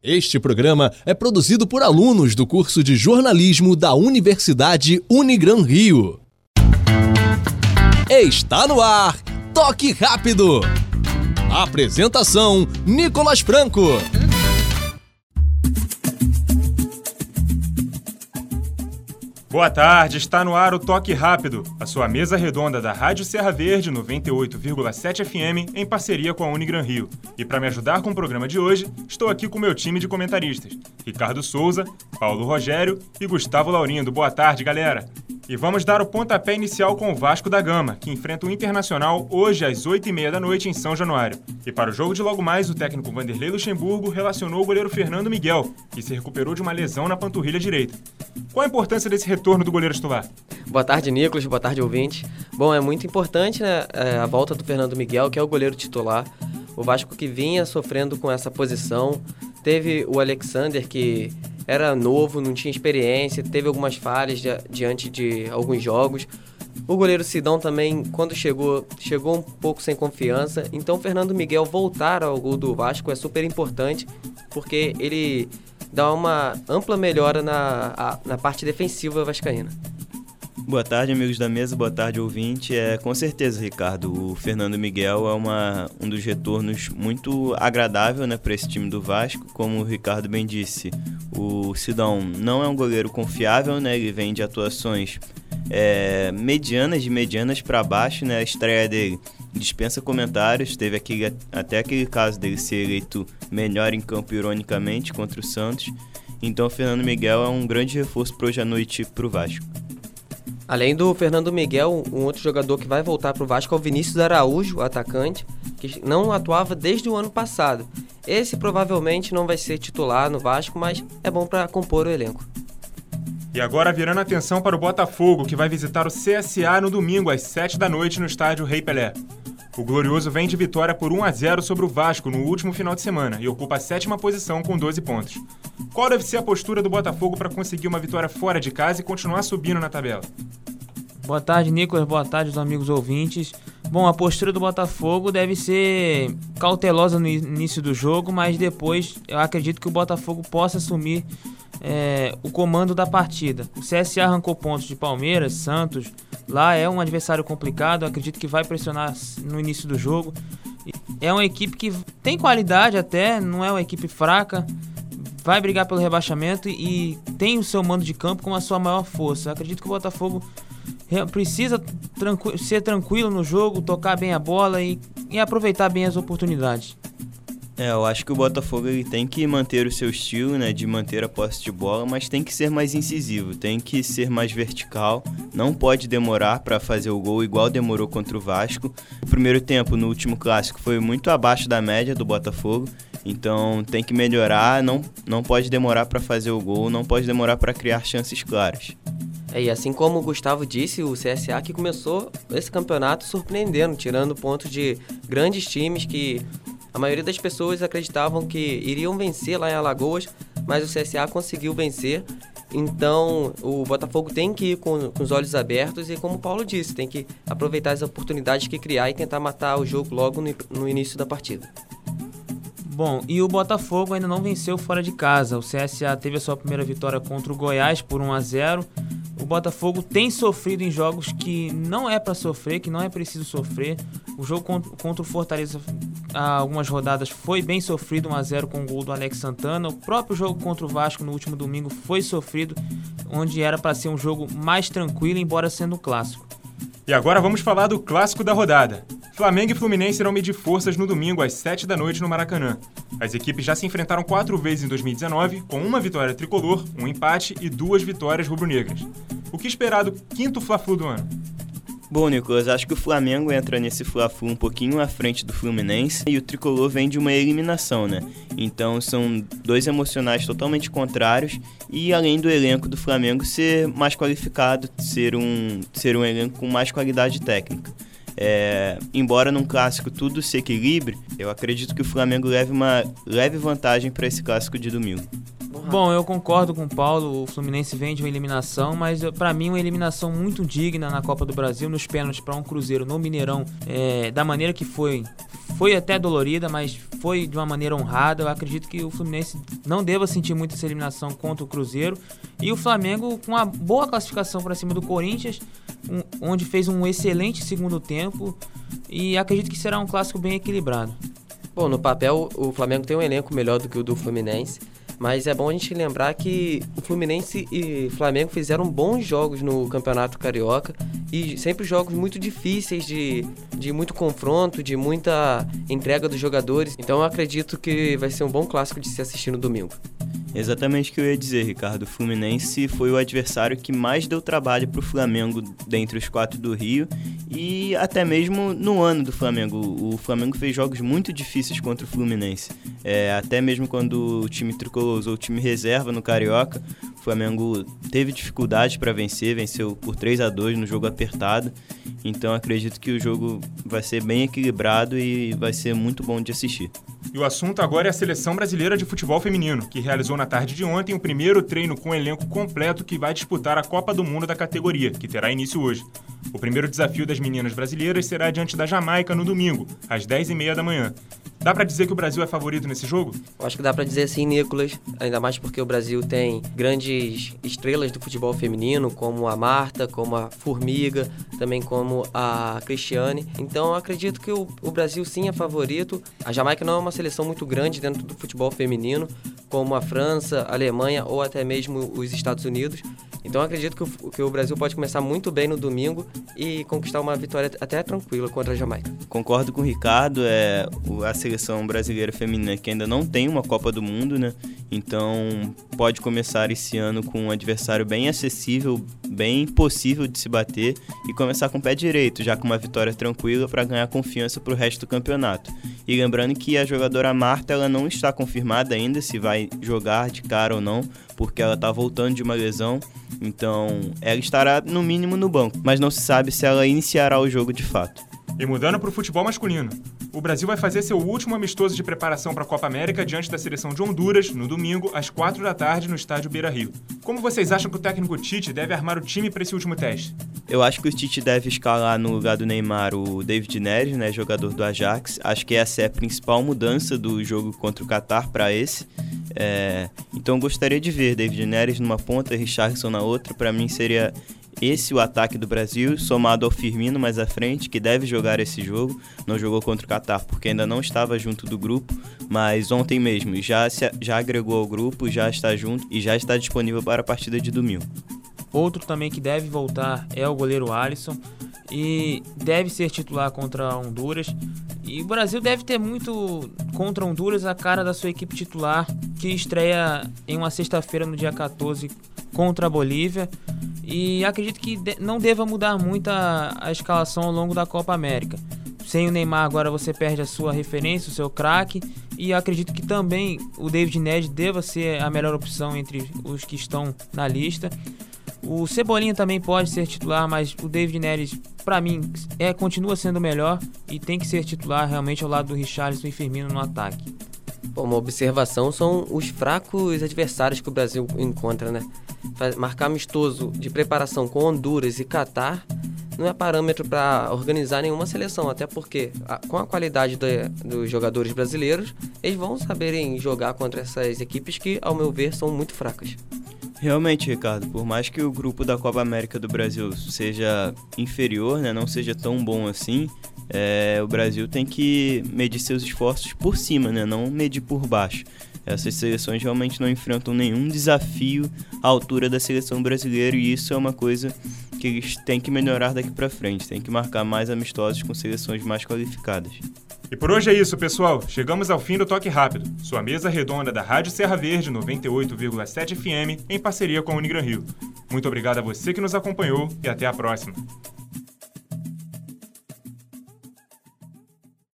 Este programa é produzido por alunos do curso de jornalismo da Universidade Unigran Rio. Está no ar, Toque Rápido. Apresentação: Nicolas Franco. Boa tarde, está no ar o Toque Rápido, a sua mesa redonda da Rádio Serra Verde 98,7 FM em parceria com a Unigran Rio. E para me ajudar com o programa de hoje, estou aqui com meu time de comentaristas: Ricardo Souza, Paulo Rogério e Gustavo Laurindo. Boa tarde, galera. E vamos dar o pontapé inicial com o Vasco da Gama, que enfrenta o Internacional hoje às 8h30 da noite em São Januário. E para o jogo de logo mais, o técnico Vanderlei Luxemburgo relacionou o goleiro Fernando Miguel, que se recuperou de uma lesão na panturrilha direita. Qual a importância desse retorno do goleiro titular? Boa tarde, Nicolas. Boa tarde, ouvinte. Bom, é muito importante né, é, a volta do Fernando Miguel, que é o goleiro titular. O Vasco que vinha sofrendo com essa posição. Teve o Alexander, que era novo, não tinha experiência, teve algumas falhas diante de alguns jogos. O goleiro Sidão também, quando chegou, chegou um pouco sem confiança. Então, Fernando Miguel voltar ao gol do Vasco é super importante, porque ele dá uma ampla melhora na, na parte defensiva vascaína. Boa tarde, amigos da mesa. Boa tarde, ouvinte. É, com certeza, Ricardo, o Fernando Miguel é uma, um dos retornos muito agradável né, para esse time do Vasco. Como o Ricardo bem disse, o Sidão não é um goleiro confiável, né? Ele vem de atuações é, medianas, de medianas para baixo, né? A estreia dele dispensa comentários. Teve aquele, até aquele caso dele ser eleito melhor em campo, ironicamente, contra o Santos. Então, o Fernando Miguel é um grande reforço para hoje à noite para o Vasco. Além do Fernando Miguel, um outro jogador que vai voltar para o Vasco é o Vinícius Araújo, atacante, que não atuava desde o ano passado. Esse provavelmente não vai ser titular no Vasco, mas é bom para compor o elenco. E agora virando a atenção para o Botafogo, que vai visitar o CSA no domingo às 7 da noite no estádio Rei Pelé. O Glorioso vem de vitória por 1 a 0 sobre o Vasco no último final de semana e ocupa a sétima posição com 12 pontos. Qual deve ser a postura do Botafogo para conseguir uma vitória fora de casa e continuar subindo na tabela? Boa tarde, Nicolas. Boa tarde, os amigos ouvintes. Bom, a postura do Botafogo deve ser cautelosa no início do jogo, mas depois eu acredito que o Botafogo possa assumir é, o comando da partida. O CSA arrancou pontos de Palmeiras, Santos. Lá é um adversário complicado, acredito que vai pressionar no início do jogo. É uma equipe que tem qualidade até, não é uma equipe fraca. Vai brigar pelo rebaixamento e tem o seu mando de campo como a sua maior força. Acredito que o Botafogo precisa tranqu ser tranquilo no jogo, tocar bem a bola e, e aproveitar bem as oportunidades. É, eu acho que o Botafogo ele tem que manter o seu estilo, né, de manter a posse de bola, mas tem que ser mais incisivo, tem que ser mais vertical, não pode demorar para fazer o gol igual demorou contra o Vasco. Primeiro tempo no último clássico foi muito abaixo da média do Botafogo, então tem que melhorar, não, não pode demorar para fazer o gol, não pode demorar para criar chances claras. É, e assim como o Gustavo disse, o CSA que começou esse campeonato surpreendendo, tirando pontos de grandes times que a maioria das pessoas acreditavam que iriam vencer lá em Alagoas, mas o CSA conseguiu vencer. Então o Botafogo tem que ir com, com, os olhos abertos e, como o Paulo disse, tem que aproveitar as oportunidades que criar e tentar matar o jogo logo no, no início da partida. Bom, e o Botafogo ainda não venceu fora de casa. O CSA teve a sua primeira vitória contra o Goiás por 1 a 0 o Botafogo tem sofrido em jogos que não é para sofrer, que não é preciso sofrer. O jogo contra o Fortaleza, há algumas rodadas, foi bem sofrido, 1 a 0 com o gol do Alex Santana. O próprio jogo contra o Vasco no último domingo foi sofrido, onde era para ser um jogo mais tranquilo, embora sendo um clássico. E agora vamos falar do clássico da rodada. Flamengo e Fluminense irão medir forças no domingo às 7 da noite no Maracanã. As equipes já se enfrentaram quatro vezes em 2019, com uma vitória tricolor, um empate e duas vitórias rubro-negras. O que esperar do quinto Fla-Flu do ano? Bom, Nicolas, acho que o Flamengo entra nesse Fla-Flu um pouquinho à frente do Fluminense e o tricolor vem de uma eliminação, né? Então são dois emocionais totalmente contrários e além do elenco do Flamengo ser mais qualificado, ser um, ser um elenco com mais qualidade técnica. É, embora num clássico tudo se equilibre, eu acredito que o Flamengo leve uma leve vantagem para esse clássico de domingo. Bom, eu concordo com o Paulo. O Fluminense vem de uma eliminação, mas para mim uma eliminação muito digna na Copa do Brasil, nos pênaltis para um Cruzeiro no Mineirão, é, da maneira que foi foi até dolorida, mas foi de uma maneira honrada. Eu acredito que o Fluminense não deva sentir muito essa eliminação contra o Cruzeiro. E o Flamengo com uma boa classificação para cima do Corinthians, um, onde fez um excelente segundo tempo. E acredito que será um clássico bem equilibrado. Bom, no papel, o Flamengo tem um elenco melhor do que o do Fluminense. Mas é bom a gente lembrar que o Fluminense e Flamengo fizeram bons jogos no Campeonato Carioca e sempre jogos muito difíceis de, de muito confronto, de muita entrega dos jogadores. Então eu acredito que vai ser um bom clássico de se assistir no domingo. Exatamente o que eu ia dizer, Ricardo. O Fluminense foi o adversário que mais deu trabalho para o Flamengo dentre os quatro do Rio e até mesmo no ano do Flamengo. O Flamengo fez jogos muito difíceis contra o Fluminense. É, até mesmo quando o time tricolor usou o time reserva no Carioca, Flamengo teve dificuldades para vencer, venceu por 3 a 2 no jogo apertado. Então acredito que o jogo vai ser bem equilibrado e vai ser muito bom de assistir. E o assunto agora é a seleção brasileira de futebol feminino, que realizou na tarde de ontem o primeiro treino com o elenco completo que vai disputar a Copa do Mundo da categoria, que terá início hoje. O primeiro desafio das meninas brasileiras será diante da Jamaica no domingo, às 10h30 da manhã. Dá para dizer que o Brasil é favorito nesse jogo? Eu acho que dá para dizer sim, Nicolas. Ainda mais porque o Brasil tem grandes estrelas do futebol feminino, como a Marta, como a Formiga, também como a Cristiane. Então acredito que o, o Brasil sim é favorito. A Jamaica não é uma seleção muito grande dentro do futebol feminino, como a França, a Alemanha ou até mesmo os Estados Unidos. Então acredito que o, que o Brasil pode começar muito bem no domingo e conquistar uma vitória até tranquila contra a Jamaica. Concordo com o Ricardo, é a seleção brasileira feminina que ainda não tem uma Copa do Mundo, né? Então pode começar esse ano com um adversário bem acessível, bem possível de se bater e começar com o pé direito, já com uma vitória tranquila para ganhar confiança para o resto do campeonato. E lembrando que a jogadora Marta ela não está confirmada ainda se vai jogar de cara ou não, porque ela está voltando de uma lesão. Então, ela estará no mínimo no banco, mas não se sabe se ela iniciará o jogo de fato. E mudando para o futebol masculino. O Brasil vai fazer seu último amistoso de preparação para a Copa América diante da seleção de Honduras no domingo, às 4 da tarde, no estádio Beira Rio. Como vocês acham que o técnico Tite deve armar o time para esse último teste? Eu acho que o Tite deve escalar no lugar do Neymar o David Neres, né, jogador do Ajax. Acho que essa é a principal mudança do jogo contra o Qatar para esse. É... Então gostaria de ver David Neres numa ponta, Richardson na outra. Para mim seria esse o ataque do Brasil, somado ao Firmino mais à frente, que deve jogar esse jogo. Não jogou contra o Qatar porque ainda não estava junto do grupo, mas ontem mesmo já, se, já agregou ao grupo, já está junto e já está disponível para a partida de domingo. Outro também que deve voltar é o goleiro Alisson e deve ser titular contra Honduras. E o Brasil deve ter muito contra Honduras a cara da sua equipe titular, que estreia em uma sexta-feira no dia 14 contra a Bolívia. E acredito que não deva mudar muito a, a escalação ao longo da Copa América. Sem o Neymar agora você perde a sua referência, o seu craque. E acredito que também o David Neres deva ser a melhor opção entre os que estão na lista. O Cebolinha também pode ser titular, mas o David Neres, para mim, é continua sendo melhor e tem que ser titular realmente ao lado do Richarlison e Firmino no ataque. Uma observação são os fracos adversários que o Brasil encontra, né? marcar amistoso de preparação com Honduras e Catar não é parâmetro para organizar nenhuma seleção, até porque a, com a qualidade de, dos jogadores brasileiros, eles vão saberem jogar contra essas equipes que, ao meu ver, são muito fracas. Realmente, Ricardo, por mais que o grupo da Copa América do Brasil seja inferior, né, não seja tão bom assim, é, o Brasil tem que medir seus esforços por cima, né, não medir por baixo. Essas seleções realmente não enfrentam nenhum desafio à altura da seleção brasileira e isso é uma coisa que eles têm que melhorar daqui para frente, tem que marcar mais amistosos com seleções mais qualificadas. E por hoje é isso, pessoal. Chegamos ao fim do Toque Rápido, sua mesa redonda da Rádio Serra Verde 98,7 FM em parceria com a Unigran Rio. Muito obrigado a você que nos acompanhou e até a próxima.